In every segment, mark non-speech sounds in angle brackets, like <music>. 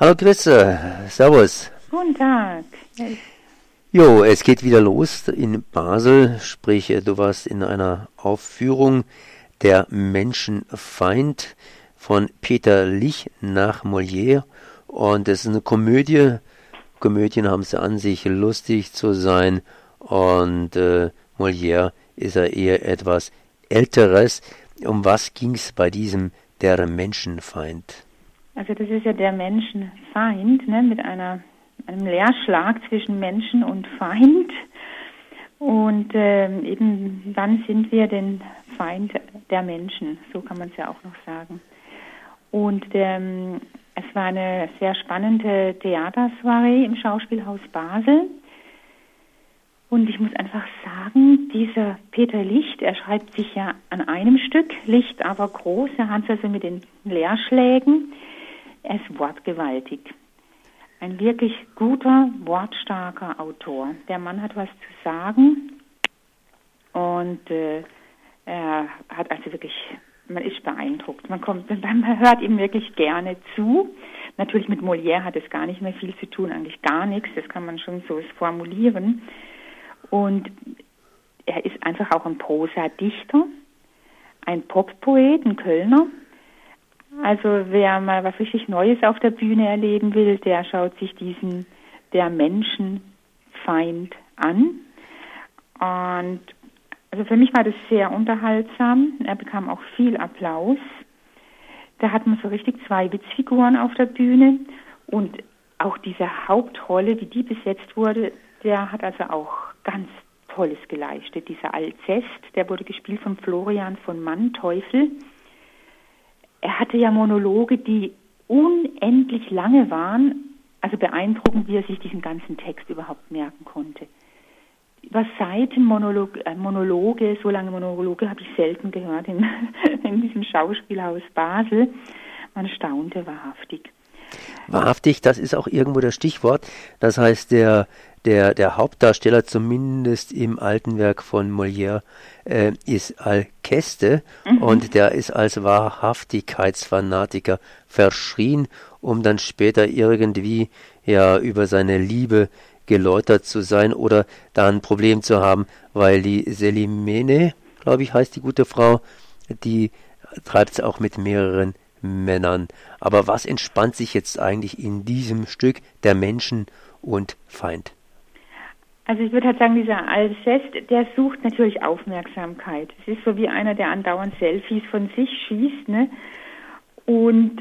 Hallo Grüße, Servus. Guten Tag. Jo, es geht wieder los in Basel, sprich du warst in einer Aufführung Der Menschenfeind von Peter Lich nach Molière und es ist eine Komödie. Komödien haben es an sich lustig zu sein und äh, Molière ist ja eher etwas älteres. Um was ging es bei diesem Der Menschenfeind? Also das ist ja der Menschenfeind, ne, mit einer, einem Leerschlag zwischen Menschen und Feind. Und ähm, eben wann sind wir den Feind der Menschen? So kann man es ja auch noch sagen. Und ähm, es war eine sehr spannende Theatersoiree im Schauspielhaus Basel. Und ich muss einfach sagen, dieser Peter Licht, er schreibt sich ja an einem Stück, Licht aber groß, er hat es also mit den Leerschlägen. Er ist wortgewaltig. Ein wirklich guter, wortstarker Autor. Der Mann hat was zu sagen und äh, er hat also wirklich, man ist beeindruckt. Man kommt, <laughs> man hört ihm wirklich gerne zu. Natürlich mit Molière hat es gar nicht mehr viel zu tun, eigentlich gar nichts. Das kann man schon so formulieren. Und er ist einfach auch ein Prosa-Dichter, ein Poppoet, ein Kölner, also wer mal was richtig Neues auf der Bühne erleben will, der schaut sich diesen der Menschenfeind an. Und also für mich war das sehr unterhaltsam. Er bekam auch viel Applaus. Da hat man so richtig zwei Witzfiguren auf der Bühne und auch diese Hauptrolle, wie die besetzt wurde, der hat also auch ganz Tolles geleistet. Dieser Alcest, der wurde gespielt von Florian von Manteuffel er hatte ja Monologe, die unendlich lange waren. Also beeindruckend, wie er sich diesen ganzen Text überhaupt merken konnte. Über Seitenmonologe, äh, Monologe, so lange Monologe habe ich selten gehört in, <laughs> in diesem Schauspielhaus Basel. Man staunte wahrhaftig. Wahrhaftig, das ist auch irgendwo das Stichwort. Das heißt, der, der, der Hauptdarsteller, zumindest im alten Werk von Molière, äh, ist Alceste mhm. und der ist als Wahrhaftigkeitsfanatiker verschrien, um dann später irgendwie ja über seine Liebe geläutert zu sein oder da ein Problem zu haben, weil die Selimene, glaube ich, heißt die gute Frau, die treibt es auch mit mehreren Männern. Aber was entspannt sich jetzt eigentlich in diesem Stück der Menschen und Feind? Also ich würde halt sagen, dieser Alcest, der sucht natürlich Aufmerksamkeit. Es ist so wie einer, der andauernd Selfies von sich schießt, ne? Und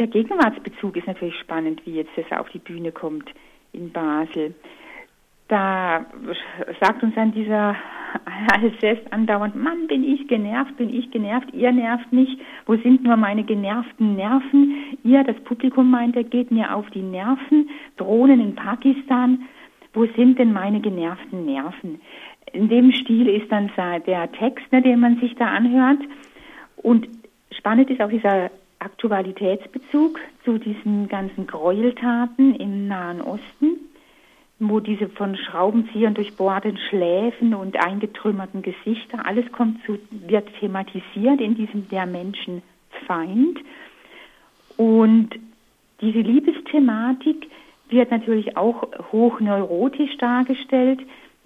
der Gegenwartsbezug ist natürlich spannend, wie jetzt das auf die Bühne kommt in Basel. Da sagt uns dann dieser <laughs> Alcest andauernd, Mann, bin ich genervt, bin ich genervt, ihr nervt mich, wo sind nur meine genervten Nerven? Ihr, das Publikum meint, er geht mir auf die Nerven, Drohnen in Pakistan, wo sind denn meine genervten Nerven? In dem Stil ist dann der Text, ne, den man sich da anhört. Und spannend ist auch dieser Aktualitätsbezug zu diesen ganzen Gräueltaten im Nahen Osten, wo diese von Schraubenziehern durchbohrten Schläfen und eingetrümmerten Gesichter, alles kommt zu, wird thematisiert in diesem Der Menschenfeind. Und diese Liebesthematik, wird natürlich auch hochneurotisch dargestellt.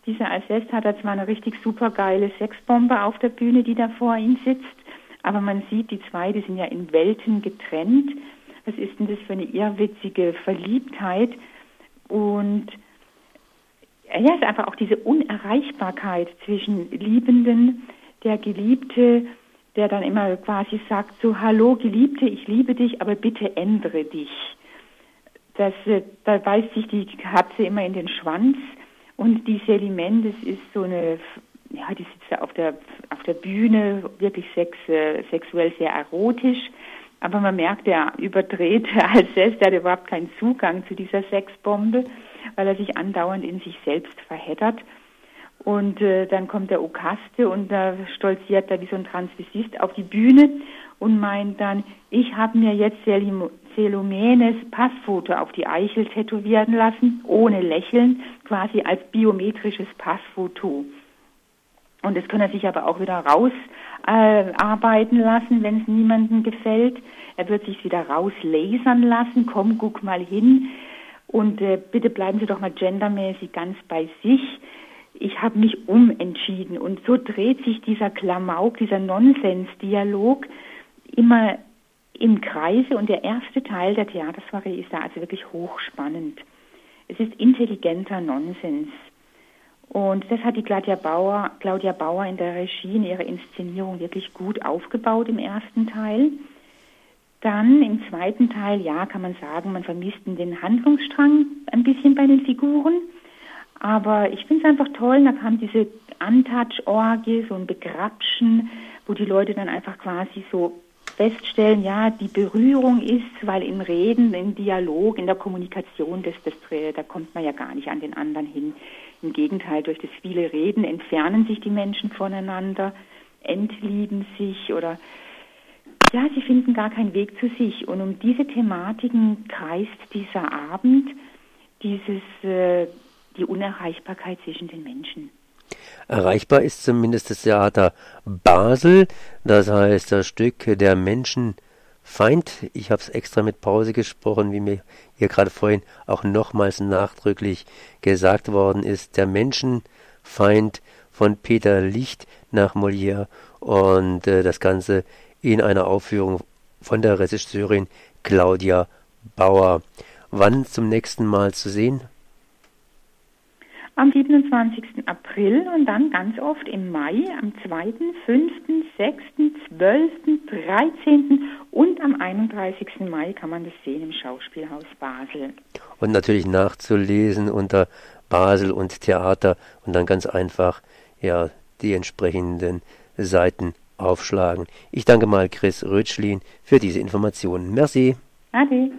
Dieser Alcest hat da zwar eine richtig super geile Sexbombe auf der Bühne, die da vor ihm sitzt, aber man sieht, die zwei, die sind ja in Welten getrennt. Was ist denn das für eine irrwitzige Verliebtheit? Und ja, es ist einfach auch diese Unerreichbarkeit zwischen Liebenden, der Geliebte, der dann immer quasi sagt, so, hallo Geliebte, ich liebe dich, aber bitte ändere dich das, äh, da beißt sich die Katze immer in den Schwanz und die Selimen, das ist so eine, ja, die sitzt da auf der, auf der Bühne, wirklich sex, äh, sexuell sehr erotisch, aber man merkt, der überdreht <laughs> als selbst, der hat überhaupt keinen Zugang zu dieser Sexbombe, weil er sich andauernd in sich selbst verheddert. Und äh, dann kommt der Okaste und da stolziert er wie so ein Transvestist auf die Bühne und meint dann, ich habe mir jetzt Selomenes Passfoto auf die Eichel tätowieren lassen, ohne Lächeln, quasi als biometrisches Passfoto. Und das kann er sich aber auch wieder rausarbeiten äh, lassen, wenn es niemandem gefällt. Er wird sich wieder rauslasern lassen. Komm, guck mal hin. Und äh, bitte bleiben Sie doch mal gendermäßig ganz bei sich. Ich habe mich umentschieden. Und so dreht sich dieser Klamauk, dieser Nonsensdialog immer im Kreise. Und der erste Teil der Theatersoiree ist da also wirklich hochspannend. Es ist intelligenter Nonsens. Und das hat die Claudia Bauer, Claudia Bauer in der Regie in ihrer Inszenierung wirklich gut aufgebaut im ersten Teil. Dann im zweiten Teil, ja, kann man sagen, man vermisst den Handlungsstrang ein bisschen bei den Figuren. Aber ich finde es einfach toll, da kam diese Untouch-Orgie, so ein Begrapschen, wo die Leute dann einfach quasi so feststellen, ja, die Berührung ist, weil im Reden, im Dialog, in der Kommunikation, das, das, da kommt man ja gar nicht an den anderen hin. Im Gegenteil, durch das viele Reden entfernen sich die Menschen voneinander, entlieben sich oder ja, sie finden gar keinen Weg zu sich. Und um diese Thematiken kreist dieser Abend, dieses, äh, die Unerreichbarkeit zwischen den Menschen. Erreichbar ist zumindest das Theater Basel, das heißt das Stück der Menschen Feind, ich habe es extra mit Pause gesprochen, wie mir hier gerade vorhin auch nochmals nachdrücklich gesagt worden ist, der Menschenfeind von Peter Licht nach Molière und äh, das Ganze in einer Aufführung von der Regisseurin Claudia Bauer. Wann zum nächsten Mal zu sehen? Am 27. April und dann ganz oft im Mai, am 2., 5., 6., 12., 13. und am 31. Mai kann man das sehen im Schauspielhaus Basel. Und natürlich nachzulesen unter Basel und Theater und dann ganz einfach ja die entsprechenden Seiten aufschlagen. Ich danke mal Chris Rötschlin für diese Informationen. Merci. Ade.